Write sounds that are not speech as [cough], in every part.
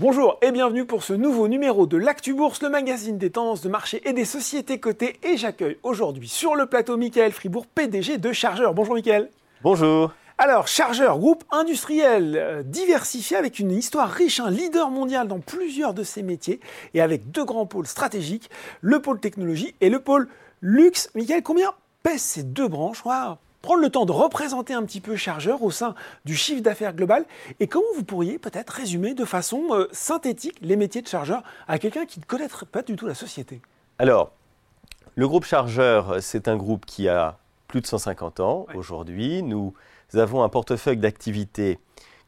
Bonjour et bienvenue pour ce nouveau numéro de l'Actu Bourse, le magazine des tendances de marché et des sociétés cotées. Et j'accueille aujourd'hui sur le plateau Michael Fribourg, PDG de Chargeur. Bonjour Michael. Bonjour. Alors, Chargeur, groupe industriel euh, diversifié avec une histoire riche, un leader mondial dans plusieurs de ses métiers et avec deux grands pôles stratégiques, le pôle technologie et le pôle luxe. Michael, combien pèsent ces deux branches? Prendre le temps de représenter un petit peu Chargeur au sein du chiffre d'affaires global et comment vous pourriez peut-être résumer de façon euh, synthétique les métiers de Chargeur à quelqu'un qui ne connaîtrait pas du tout la société. Alors, le groupe Chargeur, c'est un groupe qui a plus de 150 ans aujourd'hui. Nous avons un portefeuille d'activités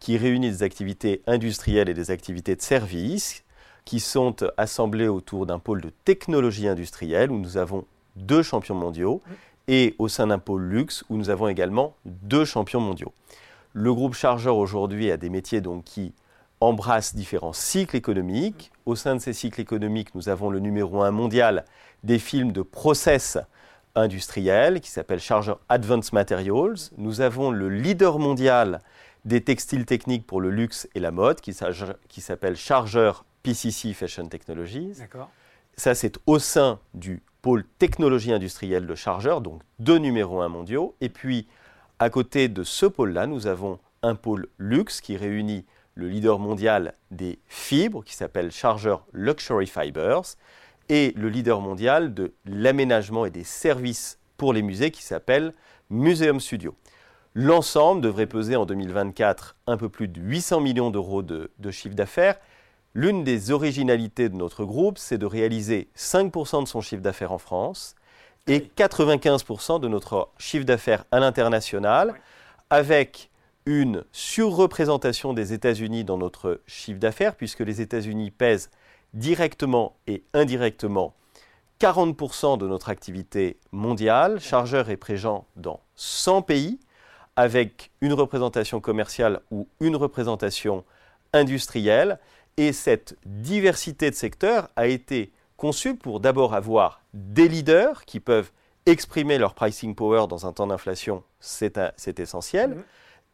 qui réunit des activités industrielles et des activités de services qui sont assemblées autour d'un pôle de technologie industrielle où nous avons deux champions mondiaux et au sein d'un pôle luxe où nous avons également deux champions mondiaux. Le groupe Chargeur aujourd'hui a des métiers donc qui embrassent différents cycles économiques. Au sein de ces cycles économiques, nous avons le numéro un mondial des films de process industriels qui s'appelle Chargeur Advanced Materials. Nous avons le leader mondial des textiles techniques pour le luxe et la mode qui s'appelle Chargeur PCC Fashion Technologies. Ça, c'est au sein du pôle technologie industrielle de chargeurs, donc deux numéros un mondiaux. Et puis, à côté de ce pôle-là, nous avons un pôle luxe qui réunit le leader mondial des fibres, qui s'appelle Chargeur Luxury Fibers, et le leader mondial de l'aménagement et des services pour les musées, qui s'appelle Museum Studio. L'ensemble devrait peser en 2024 un peu plus de 800 millions d'euros de, de chiffre d'affaires L'une des originalités de notre groupe, c'est de réaliser 5% de son chiffre d'affaires en France et 95% de notre chiffre d'affaires à l'international, avec une surreprésentation des États-Unis dans notre chiffre d'affaires, puisque les États-Unis pèsent directement et indirectement 40% de notre activité mondiale. Chargeur est présent dans 100 pays, avec une représentation commerciale ou une représentation industrielle. Et cette diversité de secteurs a été conçue pour d'abord avoir des leaders qui peuvent exprimer leur pricing power dans un temps d'inflation, c'est essentiel, mhm.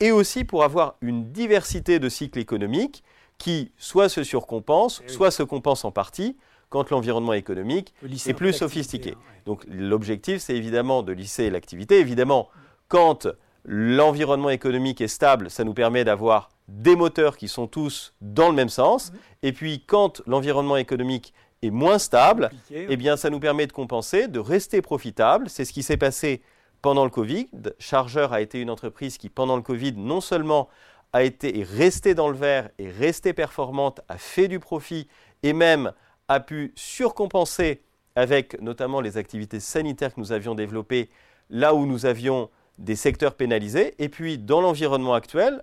et aussi pour avoir une diversité de cycles économiques qui soit se surcompensent, eh soit se compensent en partie quand l'environnement économique est plus sophistiqué. Hein, Donc l'objectif, c'est évidemment de lisser l'activité. Évidemment, quand l'environnement économique est stable, ça nous permet d'avoir des moteurs qui sont tous dans le même sens. Mhm. Et puis, quand l'environnement économique est moins stable, eh bien, ça nous permet de compenser, de rester profitable. C'est ce qui s'est passé pendant le Covid. Chargeur a été une entreprise qui, pendant le Covid, non seulement a été et resté dans le vert et resté performante, a fait du profit et même a pu surcompenser avec notamment les activités sanitaires que nous avions développées là où nous avions des secteurs pénalisés. Et puis, dans l'environnement actuel,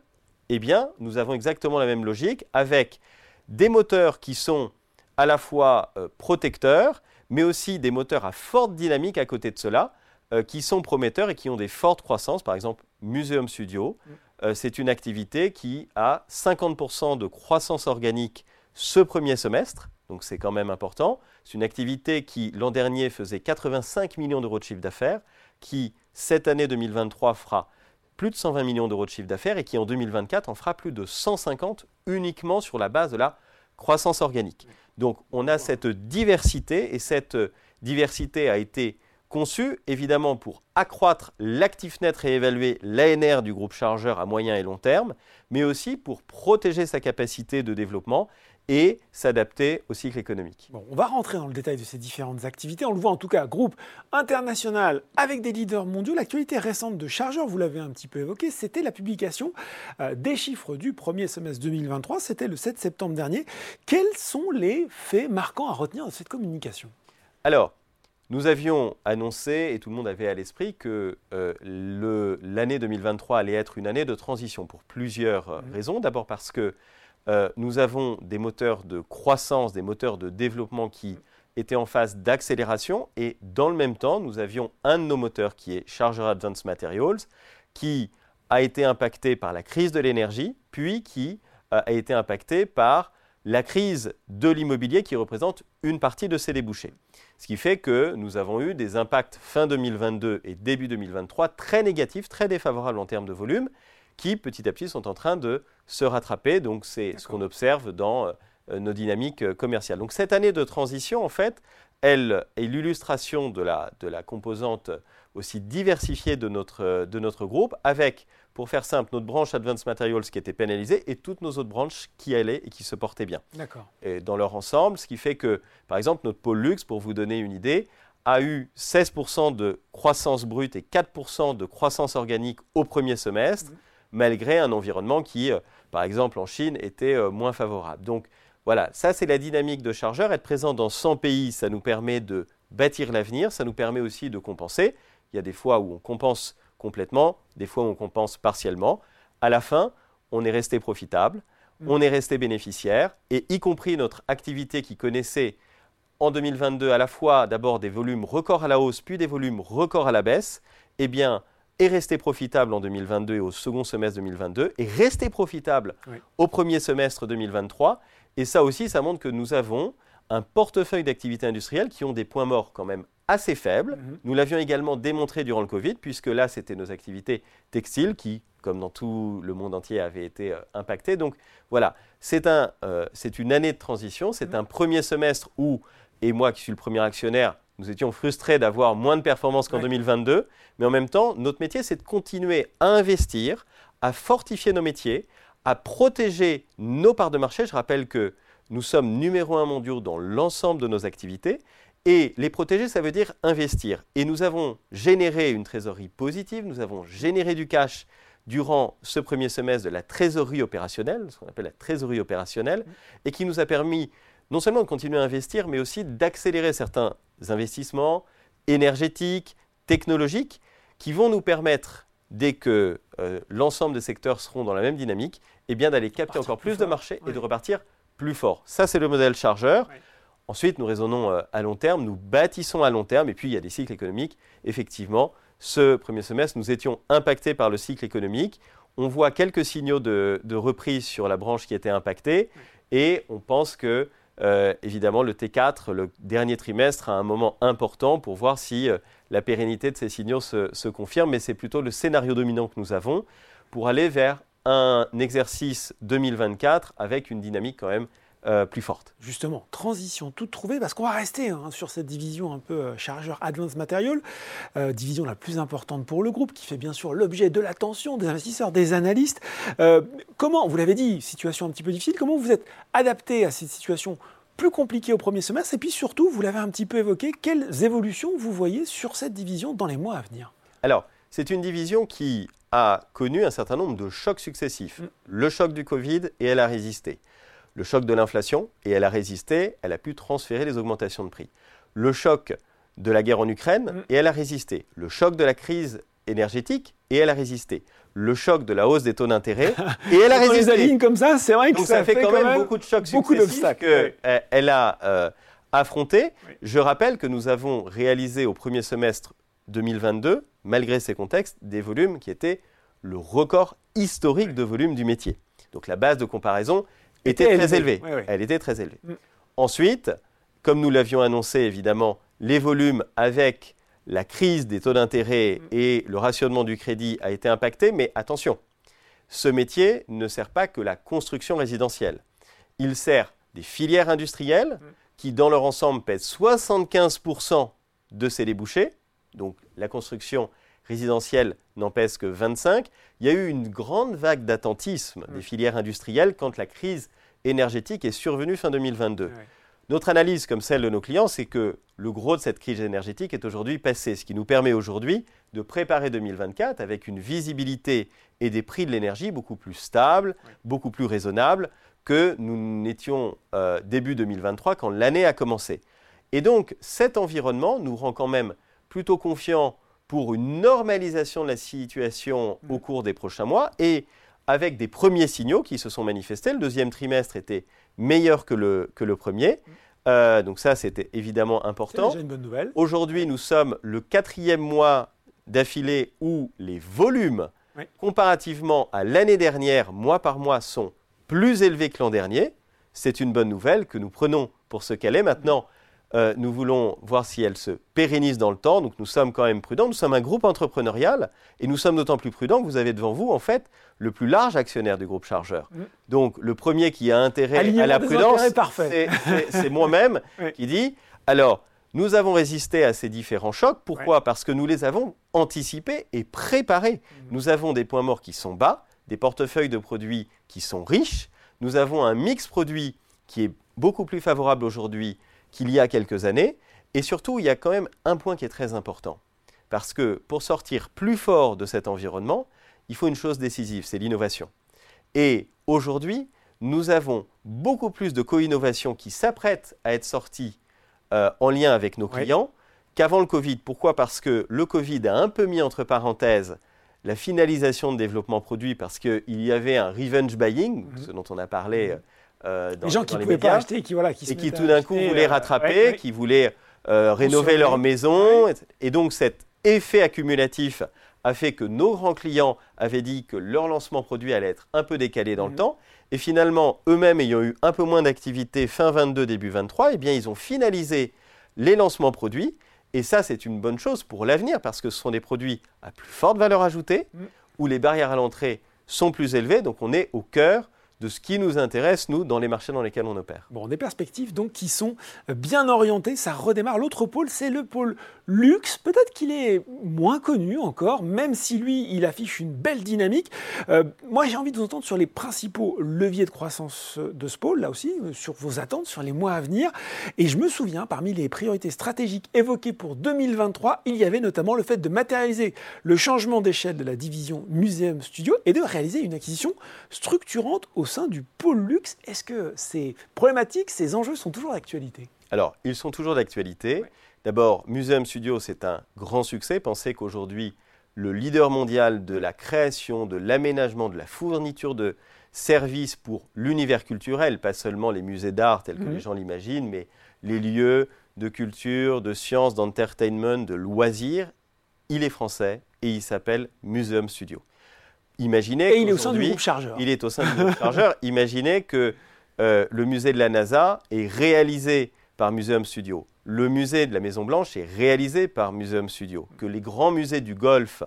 eh bien, nous avons exactement la même logique avec des moteurs qui sont à la fois euh, protecteurs, mais aussi des moteurs à forte dynamique à côté de cela, euh, qui sont prometteurs et qui ont des fortes croissances. Par exemple, Museum Studio, mm. euh, c'est une activité qui a 50% de croissance organique ce premier semestre, donc c'est quand même important. C'est une activité qui, l'an dernier, faisait 85 millions d'euros de chiffre d'affaires, qui, cette année 2023, fera plus de 120 millions d'euros de chiffre d'affaires et qui en 2024 en fera plus de 150 uniquement sur la base de la croissance organique. Donc on a cette diversité et cette diversité a été conçue évidemment pour accroître l'actif net réévalué, l'ANR du groupe chargeur à moyen et long terme, mais aussi pour protéger sa capacité de développement et s'adapter au cycle économique. Bon, on va rentrer dans le détail de ces différentes activités. On le voit en tout cas, groupe international avec des leaders mondiaux. L'actualité récente de Chargeur, vous l'avez un petit peu évoqué, c'était la publication euh, des chiffres du premier semestre 2023. C'était le 7 septembre dernier. Quels sont les faits marquants à retenir de cette communication? Alors, nous avions annoncé, et tout le monde avait à l'esprit, que euh, l'année 2023 allait être une année de transition pour plusieurs euh, mmh. raisons. D'abord parce que euh, nous avons des moteurs de croissance, des moteurs de développement qui étaient en phase d'accélération et dans le même temps, nous avions un de nos moteurs qui est Charger Advanced Materials qui a été impacté par la crise de l'énergie, puis qui euh, a été impacté par la crise de l'immobilier qui représente une partie de ces débouchés. Ce qui fait que nous avons eu des impacts fin 2022 et début 2023 très négatifs, très défavorables en termes de volume, qui petit à petit sont en train de se rattraper. Donc c'est ce qu'on observe dans euh, nos dynamiques commerciales. Donc cette année de transition, en fait, elle est l'illustration de la, de la composante aussi diversifiée de notre, de notre groupe, avec, pour faire simple, notre branche Advanced Materials qui était pénalisée et toutes nos autres branches qui allaient et qui se portaient bien. D'accord. Et dans leur ensemble, ce qui fait que, par exemple, notre pôle luxe, pour vous donner une idée, a eu 16% de croissance brute et 4% de croissance organique au premier semestre, mhm. Malgré un environnement qui, euh, par exemple en Chine, était euh, moins favorable. Donc, voilà, ça c'est la dynamique de chargeur. Être présent dans 100 pays, ça nous permet de bâtir l'avenir, ça nous permet aussi de compenser. Il y a des fois où on compense complètement, des fois où on compense partiellement. À la fin, on est resté profitable, mm. on est resté bénéficiaire, et y compris notre activité qui connaissait en 2022 à la fois d'abord des volumes records à la hausse, puis des volumes records à la baisse, eh bien, est resté profitable en 2022 et au second semestre 2022, et resté profitable au premier semestre 2023. Et ça aussi, ça montre que nous avons un portefeuille d'activités industrielles qui ont des points morts quand même assez faibles. Mhm. Nous l'avions également démontré durant le Covid, puisque là, c'était nos activités textiles qui, comme dans tout le monde entier, avaient été euh, impactées. Donc voilà, c'est un, euh, une année de transition, c'est mhm. un premier semestre où, et moi qui suis le premier actionnaire, nous étions frustrés d'avoir moins de performances qu'en 2022, mais en même temps, notre métier, c'est de continuer à investir, à fortifier nos métiers, à protéger nos parts de marché. Je rappelle que nous sommes numéro un mondiaux dans l'ensemble de nos activités. Et les protéger, ça veut dire investir. Et nous avons généré une trésorerie positive, nous avons généré du cash durant ce premier semestre de la trésorerie opérationnelle, ce qu'on appelle la trésorerie opérationnelle, et qui nous a permis non seulement de continuer à investir, mais aussi d'accélérer certains investissements énergétiques, technologiques, qui vont nous permettre dès que euh, l'ensemble des secteurs seront dans la même dynamique, eh bien d'aller capter encore plus, de marché et de repartir plus fort. Ça, c'est le modèle chargeur. Ensuite, nous raisonnons euh, à long terme, nous bâtissons à long terme, et puis il y a des cycles économiques. Effectivement, ce premier semestre, nous étions impactés par le cycle économique. On voit quelques signaux de, reprise sur la branche qui était impactée, et on pense que euh, évidemment, le T4, le dernier trimestre, a un moment important pour voir si euh, la pérennité de ces signaux se, confirme, mais c'est plutôt le scénario dominant que nous avons pour aller vers un exercice 2024 avec une dynamique quand même euh, plus forte. Justement, transition toute trouvée, parce qu'on va rester hein, sur cette division un peu chargeur Advanced Material, division la plus importante pour le groupe, qui fait bien sûr l'objet de l'attention des investisseurs, des analystes. comment, vous l'avez dit, situation un petit peu difficile, comment vous êtes adapté à cette situation plus compliqué au premier semestre? Et puis surtout, vous l'avez un petit peu évoqué, quelles évolutions vous voyez sur cette division dans les mois à venir? Alors, c'est une division qui a connu un certain nombre de chocs successifs. Mm. Le choc du Covid et elle a résisté. Le choc de l'inflation et elle a résisté, elle a pu transférer les augmentations de prix. Le choc de la guerre en Ukraine mm. et elle a résisté. Le choc de la crise énergétique et elle a résisté le choc de la hausse des taux d'intérêt [laughs] et elle a résisté. les comme ça, c'est vrai que ça, fait, quand, même, beaucoup de chocs beaucoup qu'elle elle a euh, affronté. Je rappelle que nous avons réalisé au premier semestre 2022, malgré ces contextes, des volumes qui étaient le record historique de volume du métier. Donc la base de comparaison était, très élevée. Elle était très élevée. Mm. Ensuite, comme nous l'avions annoncé évidemment, les volumes avec la crise des taux d'intérêt mm. et le rationnement du crédit a été impacté, mais attention, ce métier ne sert pas que la construction résidentielle. Il sert des filières industrielles mm. qui, dans leur ensemble, pèsent 75% de ces débouchés. Donc la construction résidentielle n'en pèse que 25. Il y a eu une grande vague d'attentisme des filières industrielles quand la crise énergétique est survenue fin 2022. Notre analyse, comme celle de nos clients, c'est que le gros de cette crise énergétique est aujourd'hui passé, ce qui nous permet aujourd'hui de préparer 2024 avec une visibilité et des prix de l'énergie beaucoup plus stables, beaucoup plus raisonnables que nous n'étions euh, début 2023 quand l'année a commencé. Et donc cet environnement nous rend quand même plutôt confiants pour une normalisation de la situation au mm. cours des prochains mois et avec des premiers signaux qui se sont manifestés. Le deuxième trimestre était meilleur que le, que le premier. Euh, donc ça, c'était évidemment important. C'est déjà une bonne nouvelle. Aujourd'hui, nous sommes le quatrième mois d'affilée où les volumes, comparativement à l'année dernière, mois par mois, sont plus élevés que l'an dernier. C'est une bonne nouvelle que nous prenons pour ce qu'elle est. Maintenant, euh, nous voulons voir si elle se pérennise dans le temps. Donc nous sommes quand même prudents. Nous sommes un groupe entrepreneurial et nous sommes d'autant plus prudents que vous avez devant vous, en fait, le plus large actionnaire du groupe chargeur. Donc le premier qui a intérêt Alignement à la prudence, c'est- moi-même [laughs] Oui. qui dit, alors, nous avons résisté à ces différents chocs. Pourquoi? Parce que nous les avons anticipés et préparés. Mm. Nous avons des points morts qui sont bas, des portefeuilles de produits qui sont riches. Nous avons un mix produit qui est beaucoup plus favorable aujourd'hui qu'il y a quelques années. Et surtout, il y a quand même un point qui est très important. Parce que pour sortir plus fort de cet environnement, il faut une chose décisive, c'est l'innovation. Et aujourd'hui, nous avons beaucoup plus de co-innovation qui s'apprête à être sortie euh, en lien avec nos clients qu'avant le Covid. Pourquoi? Parce que le Covid a un peu mis entre parenthèses la finalisation de développement produit parce qu'il y avait un revenge buying, Mhm. ce dont on a parlé euh, dans, les gens dans qui ne pouvaient médias pas acheter, qui, voilà, qui se et qui tout d'un coup acheter, voulaient euh, rattraper, ouais, qui voulaient euh, rénover leur maison. Et donc cet effet accumulatif a fait que nos grands clients avaient dit que leur lancement produit allait être un peu décalé dans Mhm. le temps. Et finalement, eux-mêmes ayant eu un peu moins d'activité fin 22, début 23, eh bien, ils ont finalisé les lancements produits. Et ça, c'est une bonne chose pour l'avenir parce que ce sont des produits à plus forte valeur ajoutée, Mhm. où les barrières à l'entrée sont plus élevées. Donc on est au cœur de ce qui nous intéresse, nous, dans les marchés dans lesquels on opère. Bon, des perspectives donc qui sont bien orientées, ça redémarre. L'autre pôle, c'est le pôle luxe. Peut-être qu'il est moins connu encore, même si lui, il affiche une belle dynamique. Euh, moi, j'ai envie de vous entendre sur les principaux leviers de croissance de ce pôle, là aussi, euh, sur vos attentes sur les mois à venir. Et je me souviens, parmi les priorités stratégiques évoquées pour 2023, il y avait notamment le fait de matérialiser le changement d'échelle de la division Museum Studio et de réaliser une acquisition structurante au sein du pôle luxe. Est-ce que ces problématiques, ces enjeux sont toujours d'actualité? Alors, ils sont toujours d'actualité. Ouais. D'abord, Museum Studio, c'est un grand succès. Pensez qu'aujourd'hui, le leader mondial de la création, de l'aménagement, de la fourniture de services pour l'univers culturel, pas seulement les musées d'art tels que Mhm. les gens l'imaginent, mais les lieux de culture, de sciences, d'entertainment, de loisirs, il est français et il s'appelle Museum Studio. Imaginez Et il est au sein du groupe chargeur. il est au sein du groupe chargeur. [laughs] Imaginez que euh, le musée de la NASA est réalisé par Museum Studio. Le musée de la Maison Blanche est réalisé par Museum Studio. Que les grands musées du Golfe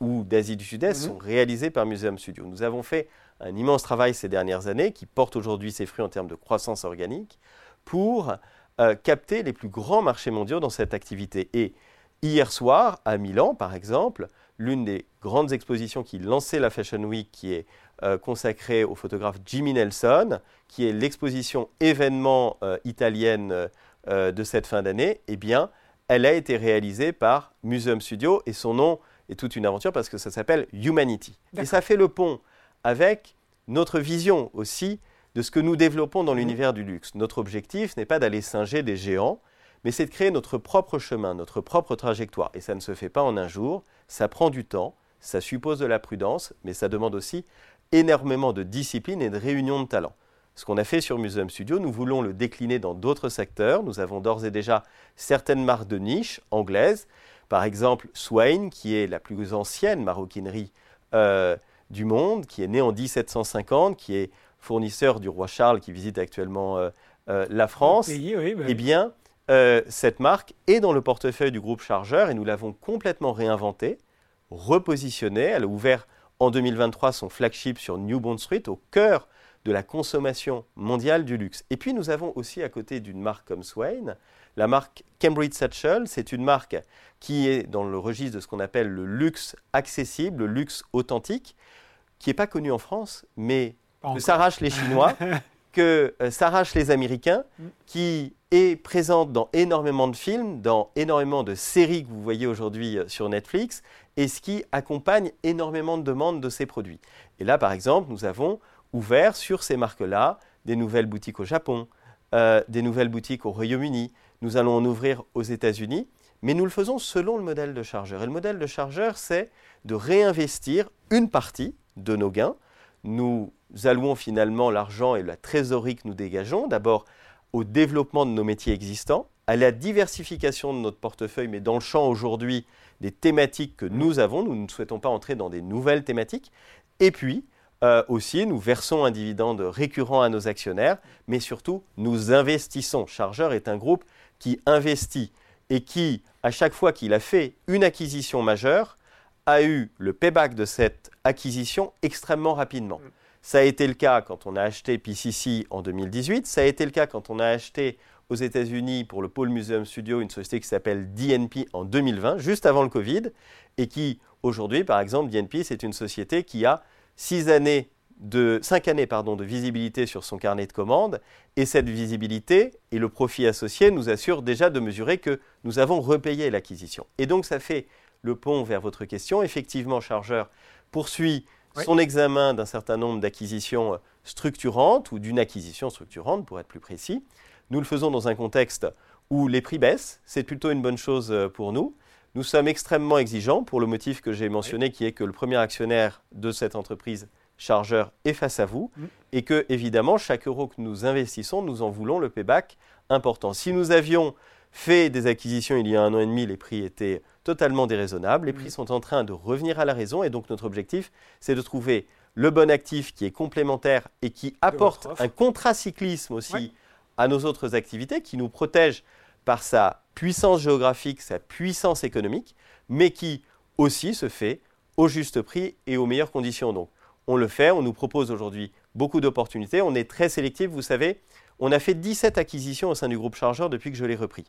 ou d'Asie du Sud-Est Mhm. sont réalisés par Museum Studio. Nous avons fait un immense travail ces dernières années qui porte aujourd'hui ses fruits en termes de croissance organique pour euh, capter les plus grands marchés mondiaux dans cette activité. Et hier soir, à Milan, par exemple, l'une des grandes expositions qui lançait la Fashion Week, qui est euh, consacrée au photographe Jimmy Nelson, qui est l'exposition événement euh, italienne euh, de cette fin d'année, eh bien, elle a été réalisée par Museum Studio et son nom est toute une aventure parce que ça s'appelle Humanity. Et ça fait le pont avec notre vision aussi de ce que nous développons dans Mhm. l'univers du luxe. Notre objectif n'est pas d'aller singer des géants, mais c'est de créer notre propre chemin, notre propre trajectoire. Et ça ne se fait pas en un jour, ça prend du temps, ça suppose de la prudence, mais ça demande aussi énormément de discipline et de réunion de talents. Ce qu'on a fait sur Museum Studio, nous voulons le décliner dans d'autres secteurs. Nous avons d'ores et déjà certaines marques de niche anglaises, par exemple Swain, qui est la plus ancienne maroquinerie euh, du monde, qui est née en 1750, qui est fournisseur du roi Charles qui visite actuellement euh, euh, la France. Pays, oui, bah, Eh bien, euh, cette marque est dans le portefeuille du groupe Chargeur et nous l'avons complètement réinventée, repositionnée. Elle a ouvert en 2023 son flagship sur New Bond Street, au cœur de la consommation mondiale du luxe. Et puis nous avons aussi à côté d'une marque comme Swain, la marque Cambridge Satchel. C'est une marque qui est dans le registre de ce qu'on appelle le luxe accessible, le luxe authentique, qui n'est pas connu en France, mais que s'arrachent les Chinois, [laughs] que euh, s'arrachent les Américains, Mm. qui est présente dans énormément de films, dans énormément de séries que vous voyez aujourd'hui euh, sur Netflix, et ce qui accompagne énormément de demandes de ces produits. Et là, par exemple, nous avons ouvert sur ces marques-là des nouvelles boutiques au Japon, euh, des nouvelles boutiques au Royaume-Uni. Nous allons en ouvrir aux États-Unis, mais nous le faisons selon le modèle de chargeur. Et le modèle de chargeur, c'est de réinvestir une partie de nos gains. Nous allouons finalement l'argent et la trésorerie que nous dégageons, d'abord au développement de nos métiers existants, à la diversification de notre portefeuille, mais dans le champ aujourd'hui des thématiques que nous avons. Nous ne souhaitons pas entrer dans des nouvelles thématiques. Et puis, euh, aussi, nous versons un dividende récurrent à nos actionnaires, mais surtout, nous investissons. Chargeur est un groupe qui investit et qui, à chaque fois qu'il a fait une acquisition majeure, a eu le payback de cette acquisition extrêmement rapidement. Mm. Ça a été le cas quand on a acheté PCC en 2018, ça a été le cas quand on a acheté aux États-Unis pour le Paul Museum Studio une société qui s'appelle DNP en 2020, juste avant le Covid, et qui aujourd'hui, par exemple, DNP, c'est une société qui a six années de, cinq années pardon, de visibilité sur son carnet de commandes, et cette visibilité et le profit associé nous assurent déjà de mesurer que nous avons repayé l'acquisition. Et donc ça fait le pont vers votre question. Effectivement, Chargeur poursuit son examen d'un certain nombre d'acquisitions structurantes ou d'une acquisition structurante, pour être plus précis. Nous le faisons dans un contexte où les prix baissent. C'est plutôt une bonne chose euh, pour nous. Nous sommes extrêmement exigeants pour le motif que j'ai mentionné, qui est que le premier actionnaire de cette entreprise chargeur est face à vous mm. et que, évidemment, chaque euro que nous investissons, nous en voulons le payback important. Si nous avions fait des acquisitions il y a un an et demi, les prix étaient totalement déraisonnables. Les prix mm. sont en train de revenir à la raison et donc notre objectif, c'est de trouver le bon actif qui est complémentaire et qui apporte un contracyclisme aussi à nos autres activités, qui nous protège par sa puissance géographique, sa puissance économique, mais qui aussi se fait au juste prix et aux meilleures conditions. Donc on le fait, on nous propose aujourd'hui beaucoup d'opportunités, on est très sélectif, vous savez, on a fait 17 acquisitions au sein du groupe Chargeur depuis que je l'ai repris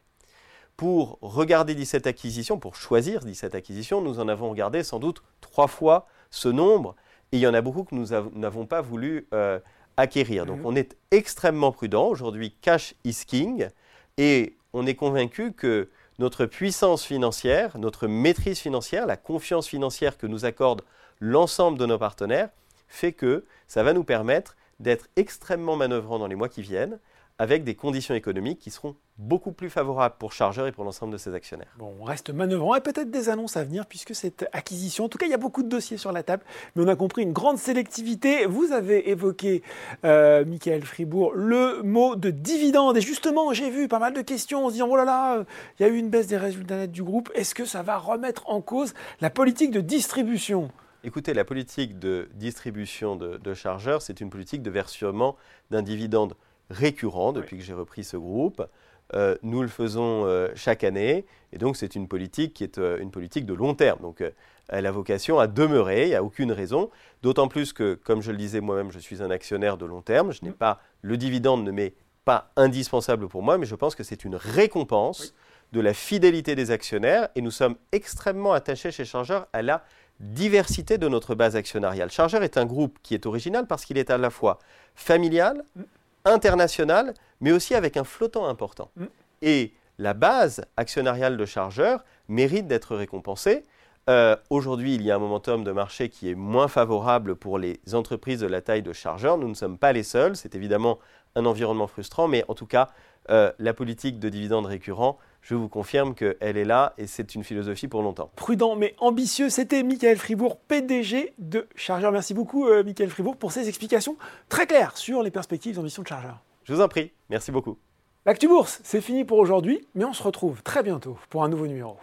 pour regarder 17 acquisitions, pour choisir 17 acquisitions, nous en avons regardé sans doute trois fois ce nombre. Et il y en a beaucoup que nous n'avons pas voulu euh, acquérir. Donc mhm. on est extrêmement prudent. Aujourd'hui, cash is king. Et on est convaincu que notre puissance financière, notre maîtrise financière, la confiance financière que nous accorde l'ensemble de nos partenaires, fait que ça va nous permettre d'être extrêmement manœuvrant dans les mois qui viennent, avec des conditions économiques qui seront beaucoup plus favorables pour Chargeur et pour l'ensemble de ses actionnaires. Bon, on reste manœuvrant et peut-être des annonces à venir puisque cette acquisition, en tout cas il y a beaucoup de dossiers sur la table, mais on a compris une grande sélectivité. Vous avez évoqué, euh, Michael Fribourg, le mot de dividende et justement j'ai vu pas mal de questions en se disant, oh là là, il y a eu une baisse des résultats nets du groupe, est-ce que ça va remettre en cause la politique de distribution? Écoutez, la politique de distribution de, de chargeurs, c'est une politique de versement d'un dividende récurrent depuis que j'ai repris ce groupe. Euh, nous le faisons euh, chaque année et donc c'est une politique qui est euh, une politique de long terme. Donc elle a vocation à demeurer, il n'y a aucune raison. D'autant plus que, comme je le disais moi-même, je suis un actionnaire de long terme. Je n'ai mm. pas le dividende ne m'est pas indispensable pour moi, mais je pense que c'est une récompense de la fidélité des actionnaires et nous sommes extrêmement attachés chez Chargeur à la diversité de notre base actionnariale. Chargeur est un groupe qui est original parce qu'il est à la fois familial, mm international, mais aussi avec un flottant important. Mm. Et la base actionnariale de chargeurs mérite d'être récompensée. Euh, aujourd'hui, il y a un momentum de marché qui est moins favorable pour les entreprises de la taille de chargeurs. Nous ne sommes pas les seuls. C'est évidemment un environnement frustrant, mais en tout cas, euh, la politique de dividendes récurrents, je vous confirme qu'elle est là et c'est une philosophie pour longtemps. Prudent mais ambitieux, c'était Michael Fribourg, PDG de Chargeur. Merci beaucoup, euh, Michael Fribourg, pour ces explications très claires sur les perspectives d'ambition de Chargeur. Je vous en prie, merci beaucoup. L'actu bourse, c'est fini pour aujourd'hui, mais on se retrouve très bientôt pour un nouveau numéro.